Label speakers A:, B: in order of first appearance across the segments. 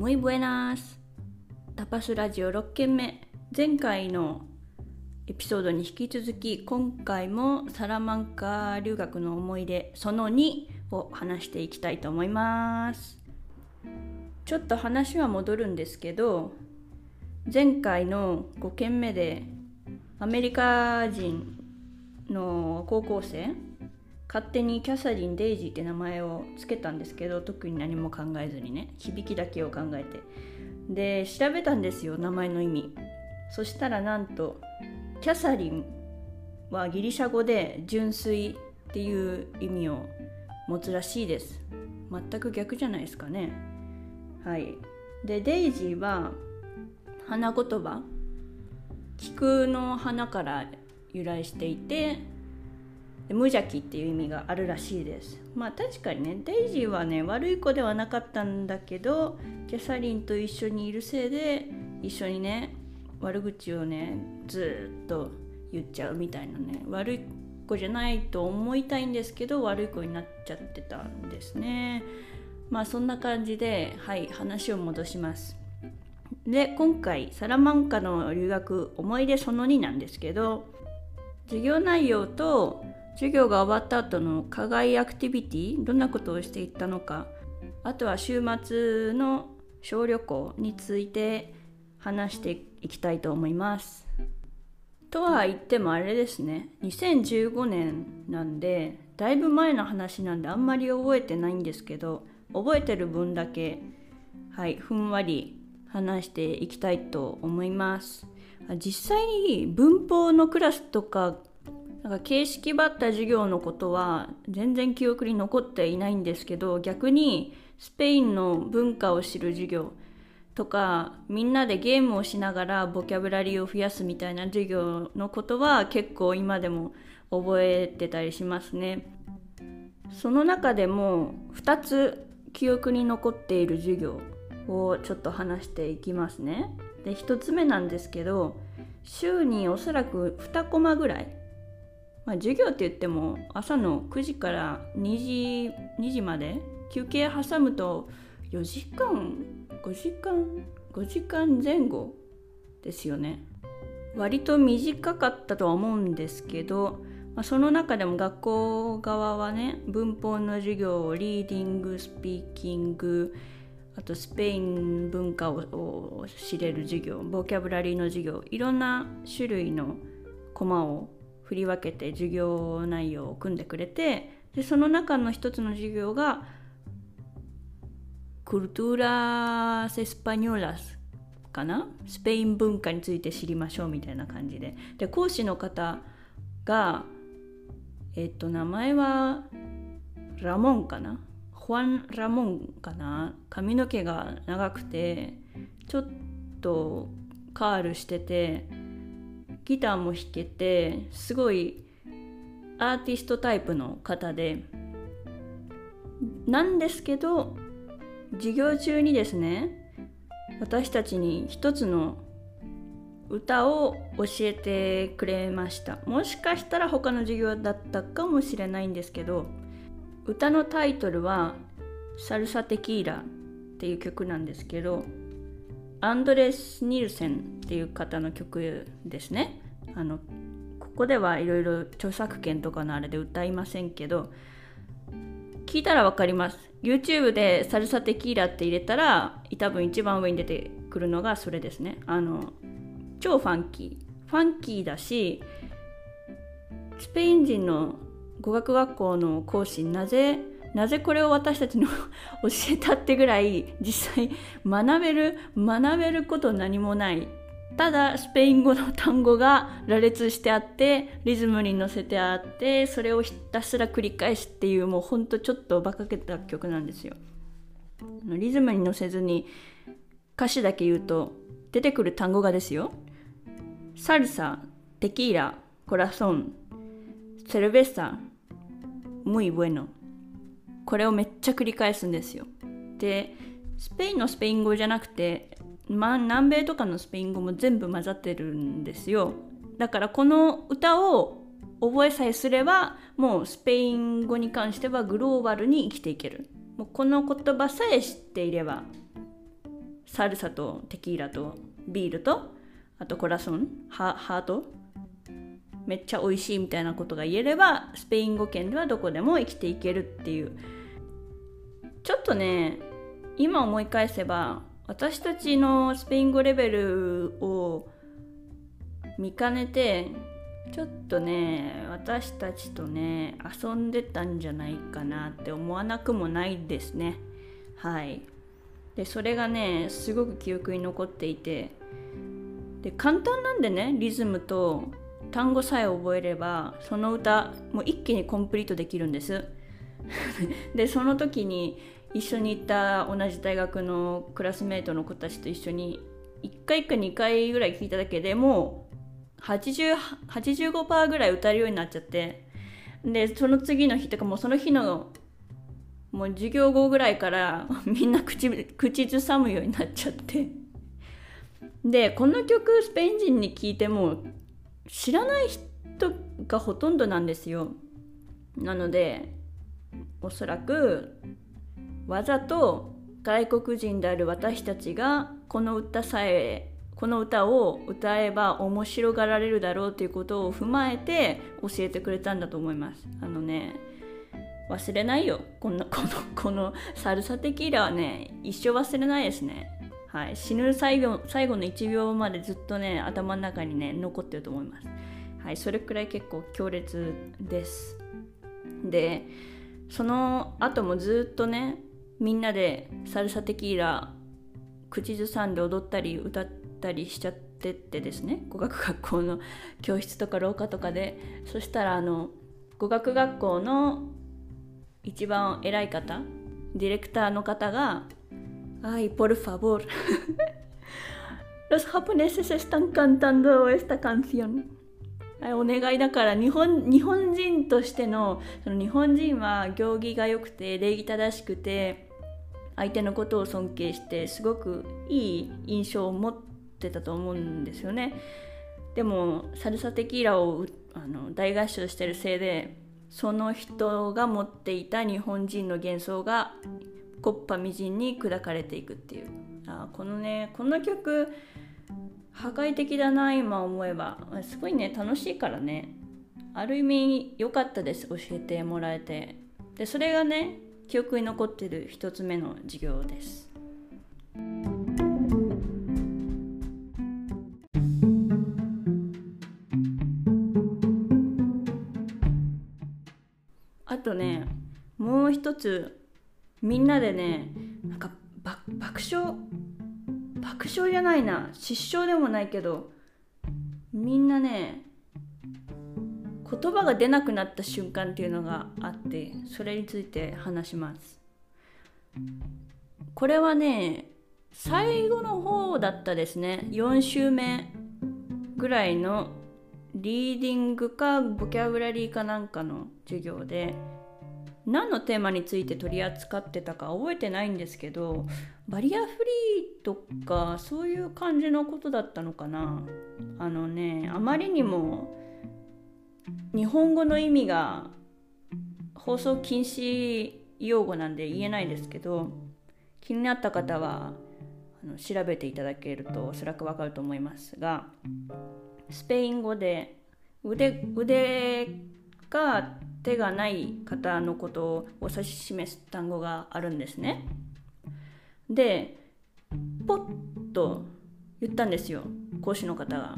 A: Muy buenas! タパスラジオ6件目前回のエピソードに引き続き今回もサラマンカ留学の思い出その2を話していきたいと思いますちょっと話は戻るんですけど前回の5件目でアメリカ人の高校生勝手にキャサリン・デイジーって名前を付けたんですけど特に何も考えずにね響きだけを考えて。で調べたんですよ名前の意味。そしたらなんとキャサリンはギリシャ語で純粋っていう意味を持つらしいです。全く逆じゃないですかね。はい。でデイジーは花言葉。菊の花から由来していてで無邪気っていう意味があるらしいです。まあ確かにねデイジーはね悪い子ではなかったんだけどキャサリンと一緒にいるせいで一緒にね悪口をねずっと言っちゃうみたいなね悪い子じゃないと思いたいんですけど悪い子になっちゃってたんですね。まあそんな感じではい話を戻します。で今回サラマンカの留学思い出その2なんですけど授業内容と授業が終わった後の課外アクティビティどんなことをしていったのか。あとは週末の小旅行について話していきたいと思います。とは言ってもあれですね。2015年なんでだいぶ前の話なんであんまり覚えてないんですけど覚えてる分だけはいふんわり話していきたいと思います。実際に文法のクラスとかなんか形式ばった授業のことは全然記憶に残っていないんですけど逆にスペインの文化を知る授業とかみんなでゲームをしながらボキャブラリーを増やすみたいな授業のことは結構今でも覚えてたりしますね。その中でも2つ記憶に残っている授業をちょっと話していきますね。で1つ目なんですけど週におそらく2コマぐらい、まあ、授業って言っても朝の9時から2時 ,2 時まで休憩挟むと4時間5時間5時間前後ですよね。割と短かったとは思うんですけど、まあ、その中でも学校側はね文法の授業をリーディングスピーキングあとスペイン文化を知れる授業ボキャブラリーの授業いろんな種類のコマを振り分けて授業内容を組んでくれてでその中の一つの授業が culturas españolas かな？スペイン文化について知りましょうみたいな感じで。で講師の方がえっと名前はラモンかな？ホアン・ラモンかな？髪の毛が長くてちょっとカールしててギターも弾けてすごいアーティストタイプの方でなんですけど授業中にですね私たちに一つの歌を教えてくれました。もしかしたら他の授業だったかもしれないんですけど歌のタイトルは「サルサ・テキーラ」っていう曲なんですけどアンドレス・ニルセンっていう方の曲ですね。あのここではいろいろ著作権とかのあれで歌いませんけど聞いたら分かります。YouTube でサルサテキーラって入れたら多分一番上に出てくるのがそれですね。あの超ファンキー。ファンキーだしスペイン人の語学学校の講師なぜなぜこれを私たちの 教えたってぐらい実際学べる学べること何もないただスペイン語の単語が羅列してあってリズムに乗せてあってそれをひたすら繰り返すっていうもうほんとちょっと馬鹿げた曲なんですよ。リズムに乗せずに歌詞だけ言うと出てくる単語がですよ。サルサ、テキーラ、コラソン、セルベッサ、ムイブエノ。これをめっちゃ繰り返すんですよ。で、スペインのスペイン語じゃなくてま、南米とかのスペイン語も全部混ざってるんですよ。だからこの歌を覚えさえすればもうスペイン語に関してはグローバルに生きていける。もうこの言葉さえ知っていればサルサとテキーラとビールとあとコラソンハートめっちゃ美味しいみたいなことが言えればスペイン語圏ではどこでも生きていけるっていう。ちょっとね今思い返せば私たちのスペイン語レベルを見かねてちょっとね私たちとね遊んでたんじゃないかなって思わなくもないですね。はい。でそれがねすごく記憶に残っていて。で簡単なんでねリズムと単語さえ覚えればその歌もう一気にコンプリートできるんです。でその時に一緒に行った同じ大学のクラスメートの子たちと一緒に1回か2回ぐらい聞いただけでもう85%ぐらい歌えるようになっちゃって。でその次の日とかもうその日のもう授業後ぐらいから みんな口口ずさむようになっちゃって。でこの曲スペイン人に聞いても知らない人がほとんどなんですよ。なのでおそらくわざと外国人である私たちがこの歌さえこの歌を歌えば面白がられるだろうということを踏まえて教えてくれたんだと思いますあのね忘れないよ このこのこのサルサテキーラはね一生忘れないですねはい、死ぬ最後最後の1秒までずっとね頭の中にね残ってると思います。はい、それくらい結構強烈です。でその後もずっとねみんなでサルサテキーラ口ずさんで踊ったり歌ったりしちゃってってですね語学学校の教室とか廊下とかでそしたらあの語学学校の一番偉い方ディレクターの方が Ay, por favor. Los japoneses están cantando esta canción. お願いだから日本日本人としてのその日本人は行儀が良くて礼儀正しくて相手のことを尊敬してすごくいい印象を持ってたと思うんですよね。でもサルサテキーラをあの大合唱してるせいでその人が持っていた日本人の幻想がコッパみじんに砕かれていくっていう。あこのねこの曲破壊的だな今思えば。すごいね楽しいからね。ある意味良かったです教えてもらえて。でそれがね記憶に残ってる一つ目の授業です。あとねもう一つみんなでねなんか爆笑爆笑じゃないな失笑でもないけどみんなね言葉が出なくなった瞬間っていうのがあってそれについて話します。これはね最後の方だったですね。4週目ぐらいのリーディングかボキャブラリーかなんかの授業で何のテーマについて取り扱ってたか覚えてないんですけどバリアフリーとかそういう感じのことだったのかな。あのねあまりにも日本語の意味が放送禁止用語なんで言えないですけど気になった方はあの調べていただけるとおそらくわかると思いますがスペイン語で腕腕が手がない方のことを指し示す単語があるんですね。でポッと言ったんですよ講師の方が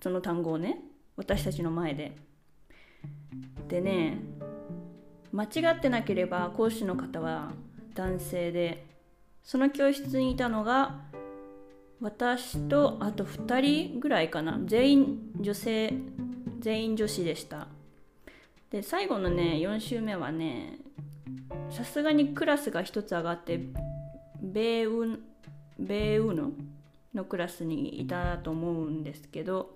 A: その単語をね私たちの前で。でね間違ってなければ講師の方は男性でその教室にいたのが私とあと2人ぐらいかな全員女性全員女子でしたで最後のね4週目はねさすがにクラスが1つ上がってベーウベーウノのクラスにいたと思うんですけど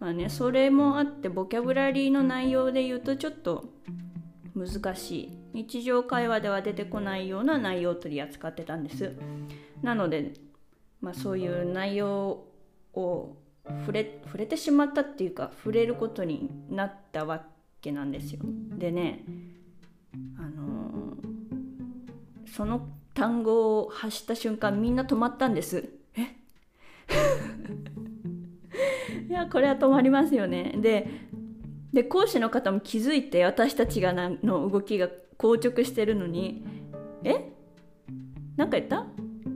A: まあねそれもあってボキャブラリーの内容で言うとちょっと難しい。日常会話では出てこないような内容を取り扱ってたんです。なので、まあ、そういう内容を触れ触れてしまったっていうか触れることになったわけなんですよ。でねあのー、その単語を発した瞬間みんな止まったんです。え？いやこれは止まりますよね。でで講師の方も気づいて私たちがの動きが硬直してるのにえ？なんか言った？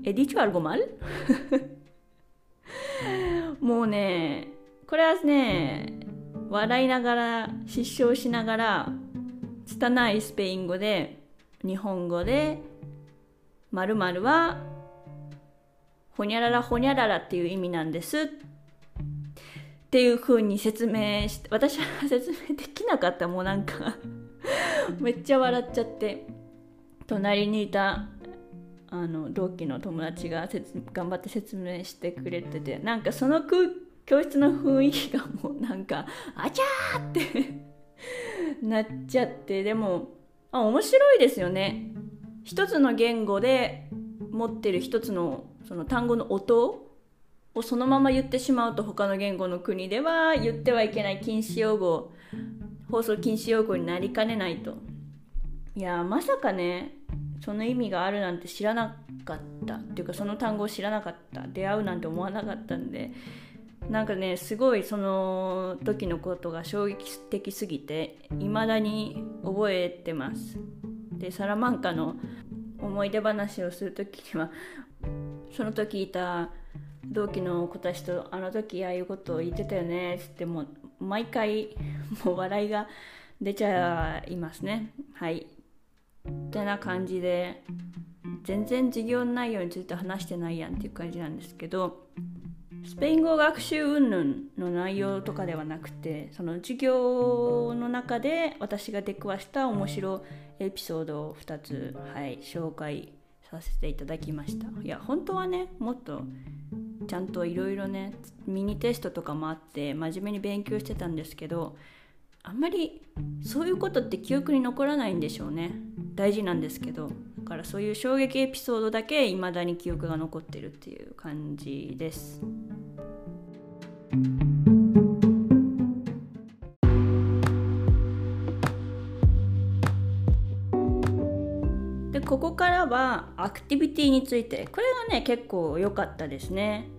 A: エディチュアルゴマルもうねこれはね笑いながら失笑しながら拙いスペイン語で日本語で〇〇はほにゃららほにゃららっていう意味なんです。っていう風に説明して私は説明できなかったもうなんか めっちゃ笑っちゃって隣にいたあの同期の友達が頑張って説明してくれててなんかその空教室の雰囲気がもうなんかあちゃーってなっちゃってでもあ面白いですよね。一つの言語で持ってる一つのその単語の音をそのまま言ってしまうと他の言語の国では言ってはいけない禁止用語放送禁止用語になりかねないと。いやまさかねその意味があるなんて知らなかった。っていうかその単語を知らなかった。出会うなんて思わなかったんで。なんかねすごいその時のことが衝撃的すぎて未だに覚えてます。でサラマンカの思い出話をする時にはその時いた同期の子たちとあの時ああいうことを言ってたよねってもう毎回もう笑いが出ちゃいますね。はい。ってな感じで全然授業内容について話してないやんっていう感じなんですけどスペイン語学習云々の内容とかではなくてその授業の中で私が出くわした面白エピソードを2つ、はい、紹介させていただきました。いや本当はねもっとちゃんといろいろねミニテストとかもあって真面目に勉強してたんですけどあんまりそういうことって記憶に残らないんでしょうね。大事なんですけど。だからそういう衝撃エピソードだけ未だに記憶が残ってるっていう感じです。でここからはアクティビティについて。これがね結構良かったですね。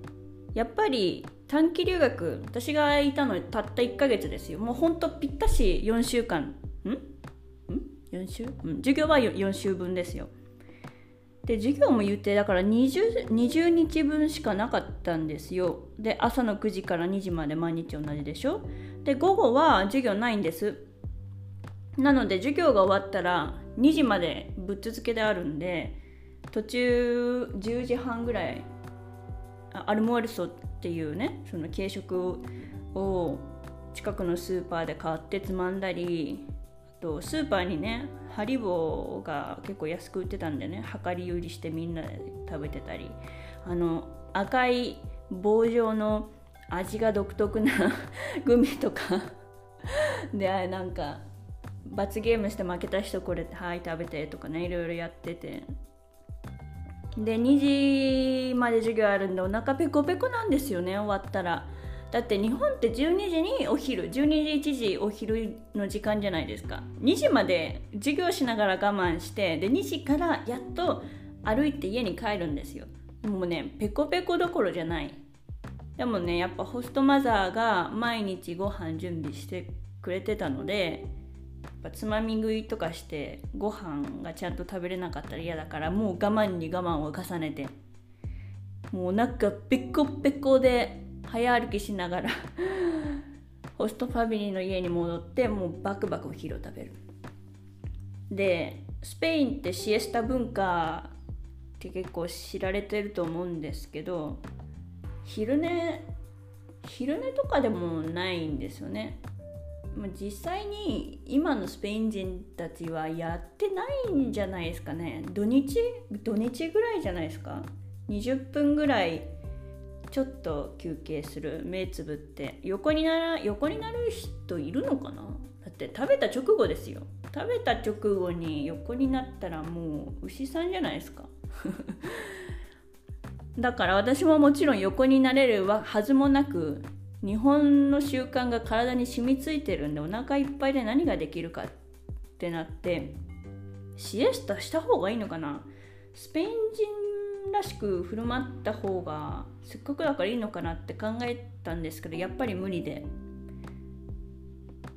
A: やっぱり短期留学私がいたのたった1ヶ月ですよ。もうほんとぴったし4週間。ん？ん？4週、うん、授業は 4, 4週分ですよ。で授業も言ってだから 20, 20日分しかなかったんですよ。で朝の9時から2時まで毎日同じでしょ。で午後は授業ないんです。なので授業が終わったら2時までぶっ続けであるんで途中10時半ぐらいアルモアルソっていうねその軽食を近くのスーパーで買ってつまんだりあとスーパーにねハリボーが結構安く売ってたんでね。量り売りしてみんなで食べてたり。あの赤い棒状の味が独特な グミとか。でなんか罰ゲームして負けた人これはい食べてとかねいろいろやってて。で2時まで授業あるんでお腹ペコペコなんですよね終わったら。だって日本って12時にお昼12時1時お昼の時間じゃないですか。2時まで授業しながら我慢してで2時からやっと歩いて家に帰るんですよ。もうねペコペコどころじゃない。でもねやっぱホストマザーが毎日ご飯準備してくれてたのでぱつまみ食いとかしてご飯がちゃんと食べれなかったら嫌だからもう我慢に我慢を重ねてもうなんかペコペコで早歩きしながら ホストファミリーの家に戻ってもうバクバクお昼を食べる。でスペインってシエスタ文化って結構知られてると思うんですけど昼寝昼寝とかでもないんですよね。ま、実際に今のスペイン人たちはやってないんじゃないですかね。土日土日ぐらいじゃないですか。20分ぐらいちょっと休憩する目つぶって。横になら横になる人いるのかな？だって食べた直後ですよ。食べた直後に横になったらもう牛さんじゃないですか。だから私ももちろん横になれるはずもなく日本の習慣が体に染みついてるんでお腹いっぱいで何ができるかってなってシエスタした方がいいのかな？スペイン人らしく振る舞った方がせっかくだからいいのかなって考えたんですけどやっぱり無理で。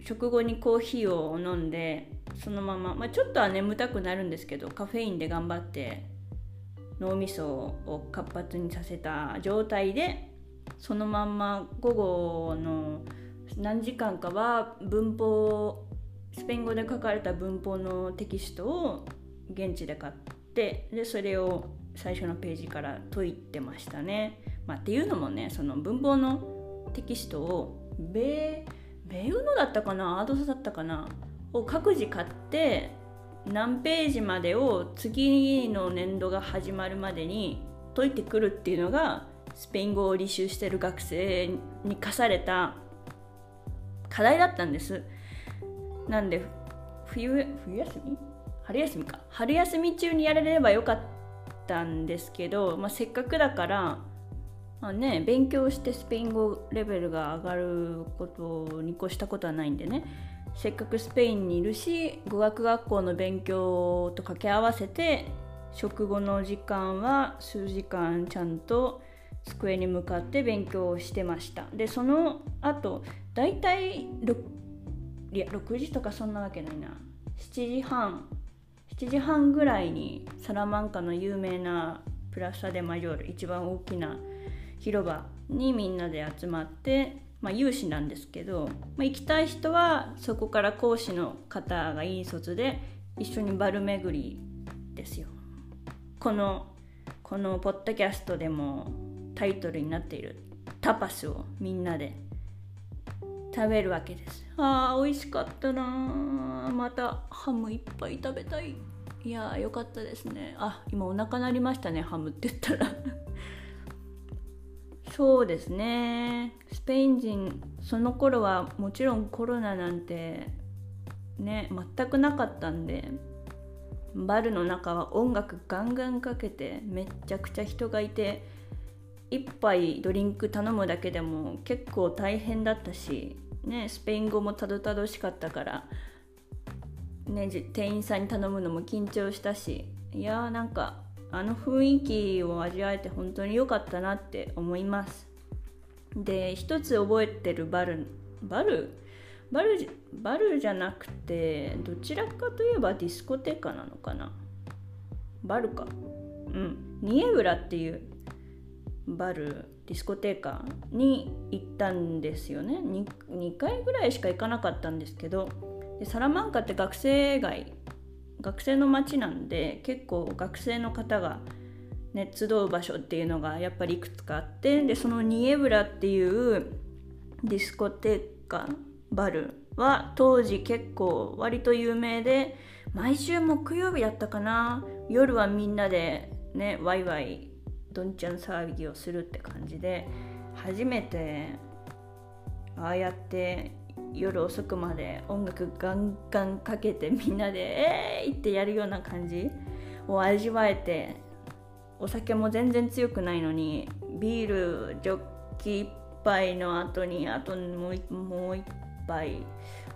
A: 食後にコーヒーを飲んでそのまま、まあ、ちょっとは眠たくなるんですけどカフェインで頑張って脳みそを活発にさせた状態でそのまんま午後の何時間かは文法スペイン語で書かれた文法のテキストを現地で買ってでそれを最初のページから解いてましたね。まあ、っていうのもねその文法のテキストを米ベウノだったかな？アードサだったかな？を各自買って何ページまでを次の年度が始まるまでに解いてくるっていうのがスペイン語を履修してる学生に課された課題だったんです。なんで冬冬休み？春休みか。春休み中にやれればよかったんですけど、まあ、せっかくだからまあね、勉強してスペイン語レベルが上がることに越したことはないんでね。せっかくスペインにいるし語学学校の勉強と掛け合わせて食後の時間は数時間ちゃんと机に向かって勉強をしてました。でその後だいたい 6, いや6時とかそんなわけないな。7時半7時半ぐらいにサラマンカの有名なプラサ・デ・マジョール一番大きな広場にみんなで集まって、まあ、有志なんですけど、まあ、行きたい人はそこから講師の方がいい卒で一緒にバル巡りですよ。このこのポッドキャストでもタイトルになっている。タパスをみんなで食べるわけです。あー美味しかったなまたハムいっぱい食べたい。いやーよかったですね。あ今お腹鳴りましたね。ハムって言ったら。そうですね。スペイン人その頃はもちろんコロナなんてね全くなかったんでバルの中は音楽ガンガンかけてめっちゃくちゃ人がいて1杯ドリンク頼むだけでも結構大変だったし、ね、スペイン語もたどたどしかったから、ね、店員さんに頼むのも緊張したしいやーなんかあの雰囲気を味わえて本当に良かったなって思います。で一つ覚えてるバルバル？バルバルじゃなくてどちらかといえば discoteca なのかな？バルか。うん。ニエブラっていうバル discoteca に行ったんですよね。2, 2回ぐらいしか行かなかったんですけどでサラマンカって学生街学生の街なんで結構学生の方が、ね、集う場所っていうのがやっぱりいくつかあってでそのニエブラっていうディスコテーカバルは当時結構割と有名で毎週木曜日だったかな。夜はみんなでねワイワイどんちゃん騒ぎをするって感じで初めてああやって夜遅くまで音楽ガンガンかけてみんなで「えーい!」ってやるような感じを味わえてお酒も全然強くないのにビールジョッキ1杯の後にあともうもう1杯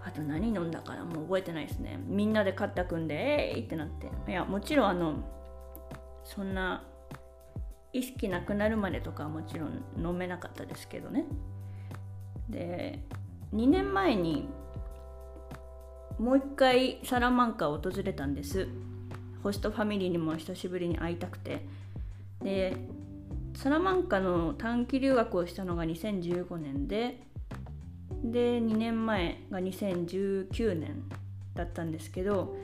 A: あと何飲んだかなもう覚えてないですねみんなで肩組んで「えーい!」ってなっていやもちろんあのそんな意識なくなるまでとかはもちろん飲めなかったですけどね。で2年前にもう一回サラマンカを訪れたんです。ホストファミリーにも久しぶりに会いたくて。でサラマンカの短期留学をしたのが2015年でで2年前が2019年だったんですけど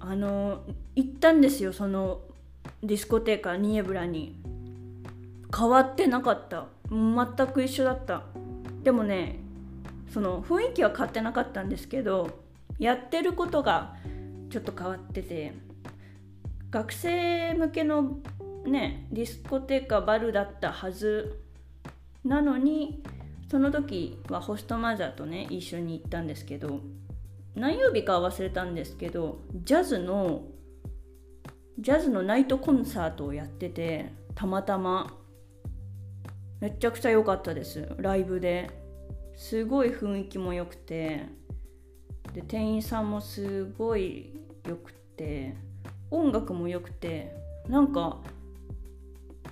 A: あの行ったんですよそのディスコテーカニエブラに。変わってなかった。全く一緒だった。でもねその雰囲気は変わってなかったんですけどやってることがちょっと変わってて学生向けのねディスコテーカバルだったはず。なのにその時はホストマザーとね一緒に行ったんですけど何曜日かは忘れたんですけどジャズのジャズのナイトコンサートをやっててたまたま。めちゃくちゃ良かったです。ライブで。すごい雰囲気も良くて。で店員さんもすごい良くて。音楽も良くて。なんか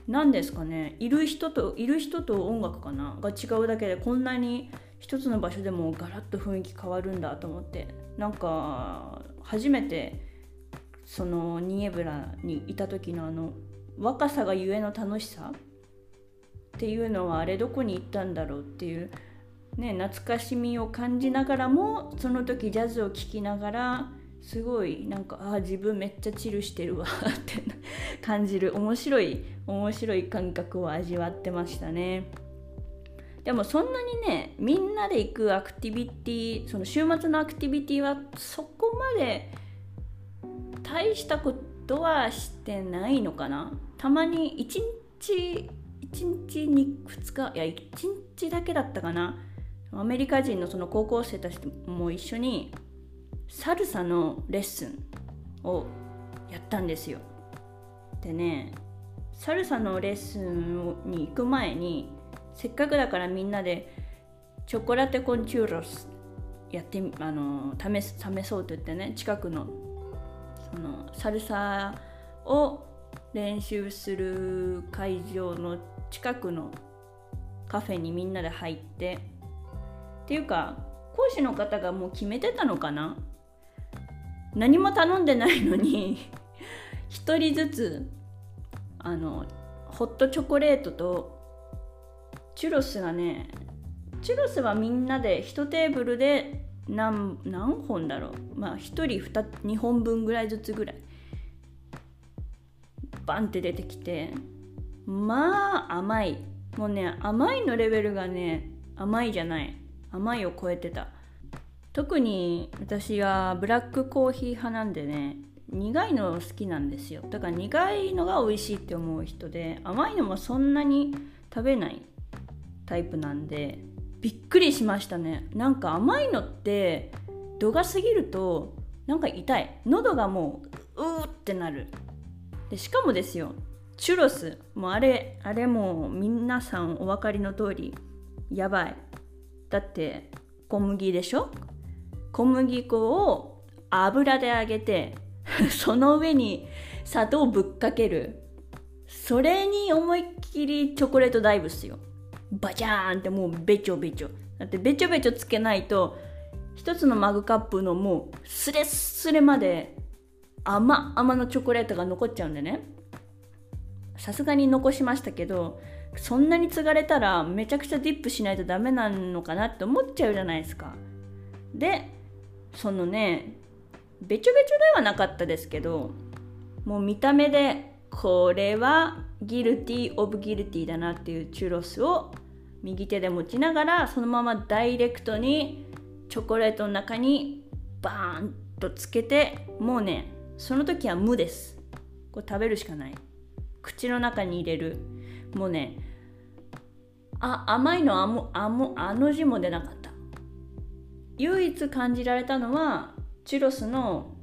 A: 何ですかね。いる人といる人と音楽かな。が違うだけでこんなに一つの場所でもガラッと雰囲気変わるんだと思って。なんか初めてそのニエブラにいた時のあの若さがゆえの楽しさっていうのはあれどこに行ったんだろうっていうね懐かしみを感じながらもその時ジャズを聴きながらすごいなんかああ自分めっちゃチルしてるわって 感じる面白い面白い感覚を味わってましたね。でもそんなにねみんなで行くアクティビティその週末のアクティビティはそこまで大したことはしてないのかな。たまに1日1日に2日いや1日だけだったかな。アメリカ人のその高校生たちも一緒にサルサのレッスンをやったんですよ。でねサルサのレッスンに行く前にせっかくだからみんなでチョコラテコンチューロスやってあの試試そうと言ってね近くのそのサルサを練習する会場の近くのカフェにみんなで入ってっていうか講師の方がもう決めてたのかな？何も頼んでないのに1人ずつあのホットチョコレートとチュロスがねチュロスはみんなで1テーブルで何何本だろう？まあ1人 2, 2本分ぐらいずつぐらい。バンって出てきて。まあ甘い。もうね甘いのレベルがね甘いじゃない。甘いを超えてた。特に私はブラックコーヒー派なんでね苦いの好きなんですよ。だから苦いのが美味しいって思う人で甘いのもそんなに食べないタイプなんでびっくりしましたね。なんか甘いのって度が過ぎるとなんか痛い。喉がもううーってなる。でしかもですよチュロス。もうあれあれも皆さんお分かりの通りやばい。だって小麦でしょ？小麦粉を油で揚げて その上に砂糖をぶっかける。それに思いっきりチョコレートダイブっすよ。バジャーンってもうべちょべちょ。だってべちょべちょつけないと一つのマグカップのもうスレスレまで甘々のチョコレートが残っちゃうんでね。さすがに残しましたけどそんなに継がれたらめちゃくちゃディップしないとダメなのかなって思っちゃうじゃないですか。でそのねべちょべちょではなかったですけどもう見た目でこれはギルティー・オブ・ギルティーだなっていうチュロスを右手で持ちながらそのままダイレクトにチョコレートの中にバーンとつけてもうねその時は無です。これ食べるしかない。口の中に入れる。もうねあ甘いのあもあもあの字も出なかった。唯一感じられたのはチュロスの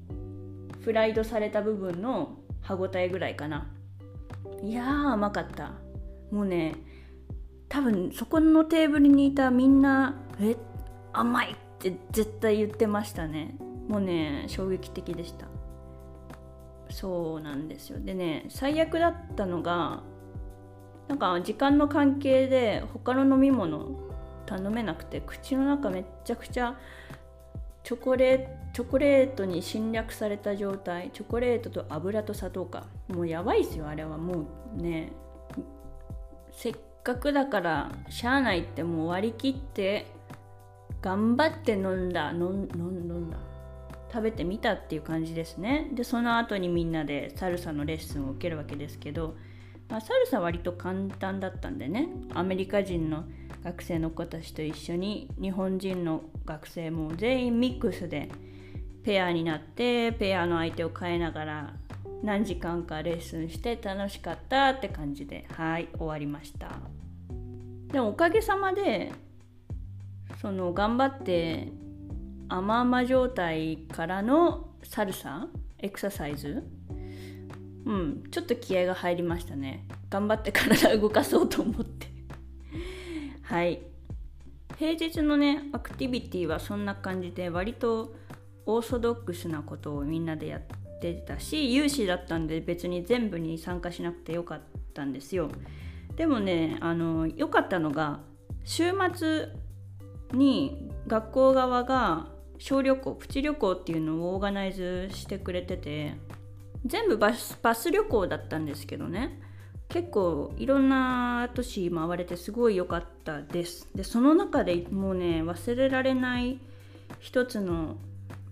A: フライドされた部分の歯ごたえぐらいかな。いやー甘かった。もうね多分そこのテーブルにいたみんなえ甘いって絶対言ってましたね。もうね衝撃的でした。そうなんですよ。でね最悪だったのがなんか時間の関係で他の飲み物頼めなくて口の中めっちゃくちゃチョコレチョコレートに侵略された状態チョコレートと油と砂糖か。もうやばいっすよあれはもうね。せっかくだからしゃあないってもう割り切って頑張って飲んだ。飲んんだ。食べてみたっていう感じですね。でその後にみんなでサルサのレッスンを受けるわけですけど、まあ、サルサ割と簡単だったんでね。アメリカ人の学生の子たちと一緒に日本人の学生も全員ミックスでペアになってペアの相手を変えながら何時間かレッスンして楽しかったって感じではい終わりました。でもおかげさまでその頑張って甘々状態からのサルサ？エクササイズ？うんちょっと気合が入りましたね。頑張って体動かそうと思って。はい。平日のねアクティビティはそんな感じで割とオーソドックスなことをみんなでやってたし有志だったんで別に全部に参加しなくてよかったんですよ。でもねあの良かったのが週末に学校側が小旅行プチ旅行っていうのをオーガナイズしてくれてて全部バスバス旅行だったんですけどね。結構いろんな都市回れてすごい良かったです。でその中でもうね忘れられない一つの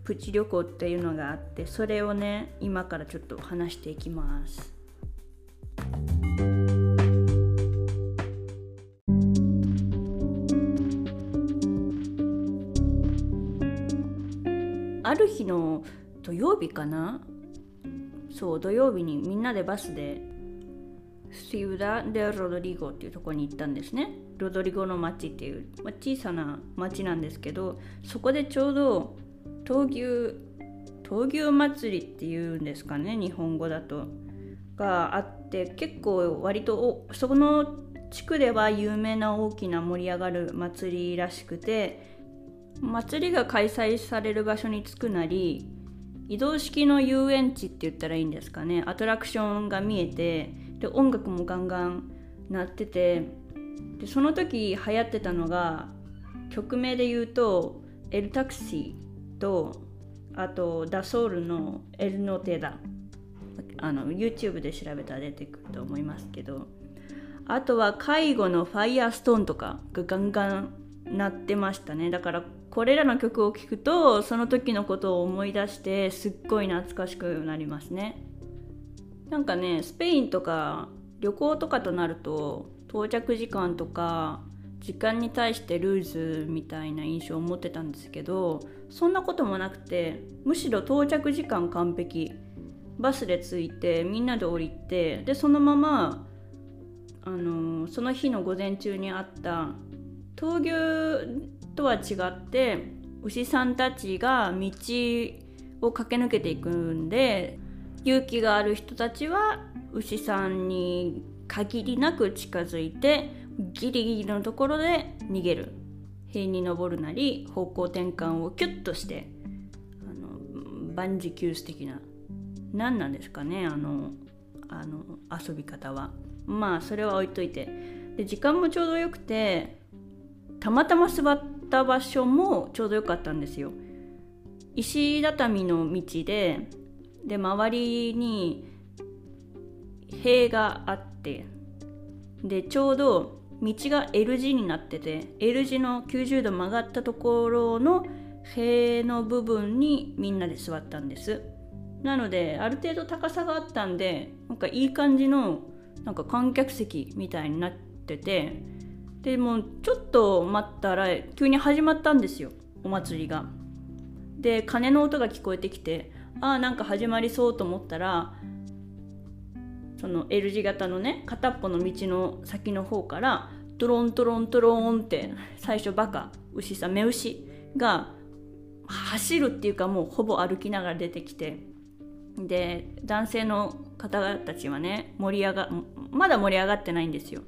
A: プチ旅行っていうのがあってそれをね今からちょっと話していきます。ある日の土曜日かな？そう土曜日にみんなでバスでスィウダ・デ・ロドリゴっていうとこに行ったんですね。ロドリゴの町っていう、まあ、小さな町なんですけどそこでちょうど闘牛闘牛祭りっていうんですかね日本語だと。があって結構割とその地区では有名な大きな盛り上がる祭りらしくて祭りが開催される場所に着くなり移動式の遊園地って言ったらいいんですかね。アトラクションが見えてで音楽もガンガン鳴っててでその時流行ってたのが曲名で言うと「エルタクシー」とあと「ダソウル」の「エルノテダ」あの YouTube で調べたら出てくると思いますけどあとは介護の「ファイヤーストーン」とかがガンガン鳴ってましたね。だからこれらの曲を聴くとその時のことを思い出してすっごい懐かしくなりますね。なんかねスペインとか旅行とかとなると到着時間とか時間に対してルーズみたいな印象を持ってたんですけどそんなこともなくてむしろ到着時間完璧。バスで着いてみんなで降りてでそのままあのその日の午前中にあった闘牛とは違って牛さんたちが道を駆け抜けていくんで勇気がある人たちは牛さんに限りなく近づいてギリギリのところで逃げる。塀に登るなり方向転換をキュッとしてあの万事休す的な何なんですかねあのあの遊び方は。まあそれは置いといて。で時間もちょうどよくてたまたま座った場所もちょうどよかったんですよ。石畳の道でで周りに塀があってでちょうど道が L 字になってて L 字の90度曲がったところの塀の部分にみんなで座ったんです。なのである程度高さがあったんでなんかいい感じのなんか観客席みたいになっててでもちょっと待ったら急に始まったんですよお祭りが。で鐘の音が聞こえてきてああなんか始まりそうと思ったらその L 字型のね片っぽの道の先の方からトロントロントロンって最初バカ牛さ目牛が走るっていうかもうほぼ歩きながら出てきてで男性の方たちはね盛り上がまだ盛り上がってないんですよ。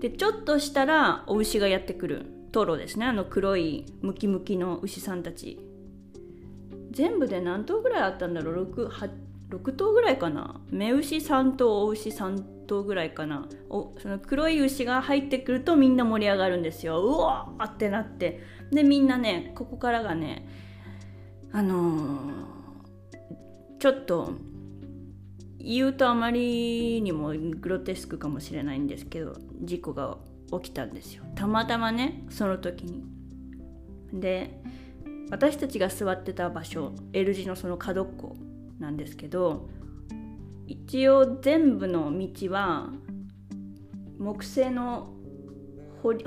A: でちょっとしたらお牛がやってくるトロですね。あの黒いムキムキの牛さんたち。全部で何頭ぐらいあったんだろう？6, 6頭ぐらいかな？目牛3頭お牛3頭ぐらいかな？おその黒い牛が入ってくるとみんな盛り上がるんですよ。うわーってなって。でみんなねここからがねあのー、ちょっと言うとあまりにもグロテスクかもしれないんですけど事故が起きたんですよ。たまたまねその時に。で私たちが座ってた場所 L 字のその角っこなんですけど一応全部の道は木製の堀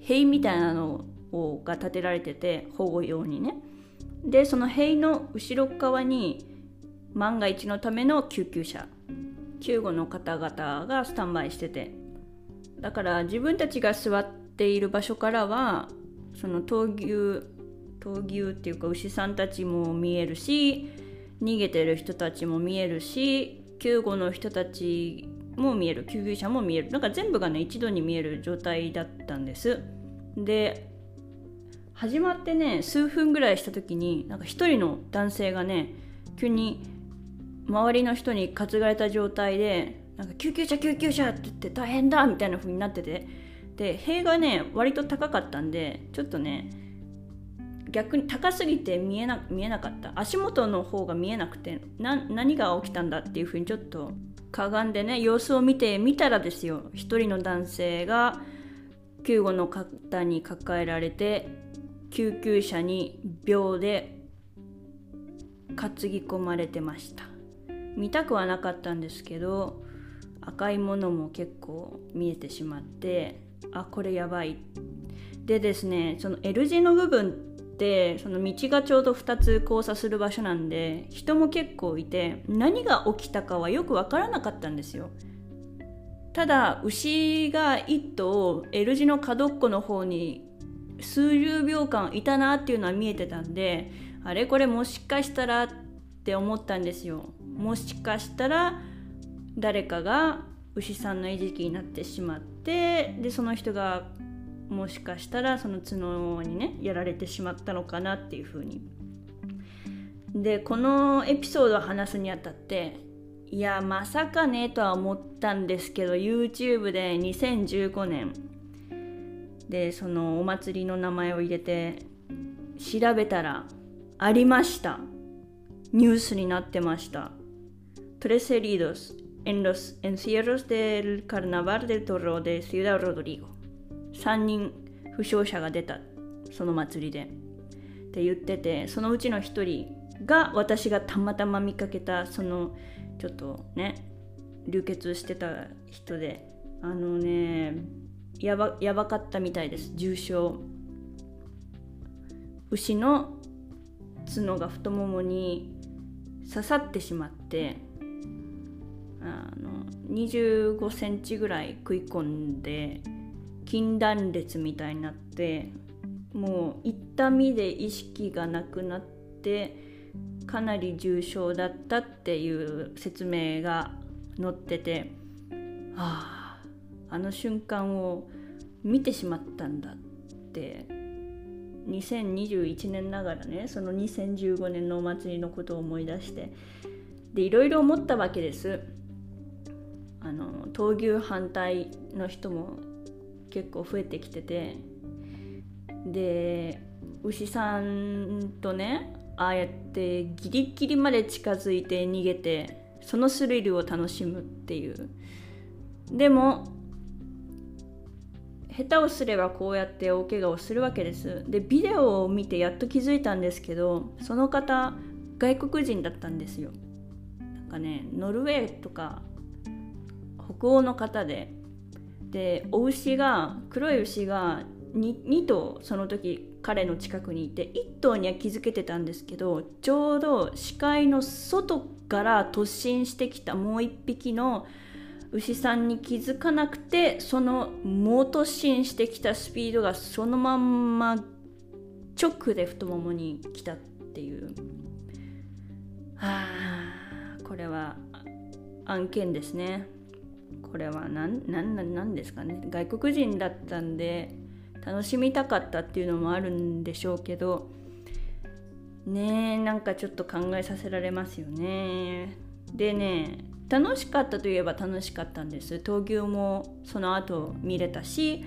A: 塀みたいなのをが建てられてて保護用にね。でその塀の後ろ側に万が一のための救急車。救護の方々がスタンバイしてて。だから自分たちが座っている場所からはその闘牛闘牛っていうか牛さんたちも見えるし逃げてる人たちも見えるし救護の人たちも見える救急車も見える。なんか全部がね一度に見える状態だったんです。で始まってね数分ぐらいした時になんか一人の男性がね急に周りの人に担がれた状態でなんか救急車救急車って言って大変だみたいな風になってて。で塀がね割と高かったんでちょっとね逆に高すぎて見えな見えなかった。足元の方が見えなくて何が起きたんだっていう風にちょっとかがんでね様子を見てみたらですよ。一人の男性が救護の方に抱えられて救急車に秒で担ぎ込まれてました。見たくはなかったんですけど赤いものも結構見えてしまってあこれやばい。でですねその L 字の部分ってその道がちょうど2つ交差する場所なんで人も結構いて何が起きたかはよく分からなかったんですよ。ただ牛が1頭 L 字の角っこの方に数十秒間いたなっていうのは見えてたんであれこれもしかしたらって思ったんですよ。もしかしたら誰かが牛さんの餌食になってしまってでその人がもしかしたらその角にねやられてしまったのかなっていう風に。でこのエピソードを話すにあたっていやまさかねとは思ったんですけど YouTube で2015年でそのお祭りの名前を入れて調べたらありました。ニュースになってました。トレセリードス en los encierros del Carnaval del Toro de Ciudad Rodrigo. 3人負傷者が出たその祭りでって言っててそのうちの1人が私がたまたま見かけたそのちょっとね流血してた人であのねやばやばかったみたいです重傷牛の角が太ももに刺さってしまってあの25センチぐらい食い込んで筋断裂みたいになってもう痛みで意識がなくなってかなり重症だったっていう説明が載っててあああの瞬間を見てしまったんだって。2021年ながらねその2015年のお祭りのことを思い出して。でいろいろ思ったわけです。闘牛反対の人も結構増えてきててで牛さんとねああやってギリギリまで近づいて逃げてそのスリルを楽しむっていう。でも下手をすればこうやって大怪我をするわけです。でビデオを見てやっと気づいたんですけどその方外国人だったんですよ。なんかねノルウェーとか北欧の方で。でお牛が黒い牛が 2, 2頭その時彼の近くにいて1頭には気づけてたんですけどちょうど視界の外から突進してきたもう1匹の牛さんに気づかなくてその猛突進してきたスピードがそのまんま直で太ももに来たっていう。はあこれは案件ですね。これは何何何ですかね。外国人だったんで楽しみたかったっていうのもあるんでしょうけどねえなんかちょっと考えさせられますよね。でね楽しかったといえば楽しかったんです。闘牛もその後見れたし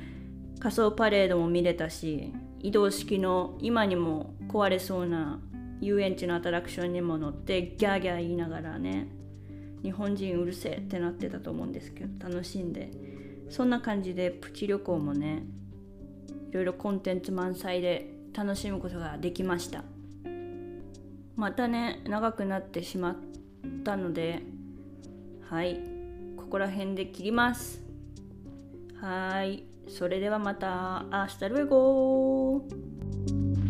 A: 仮装パレードも見れたし移動式の今にも壊れそうな遊園地のアトラクションにも乗ってギャーギャー言いながらね日本人うるせえってなってたと思うんですけど楽しんで。そんな感じでプチ旅行もねいろいろコンテンツ満載で楽しむことができました。またね長くなってしまったのではいここら辺で切ります。はいそれではまた明日ルエゴー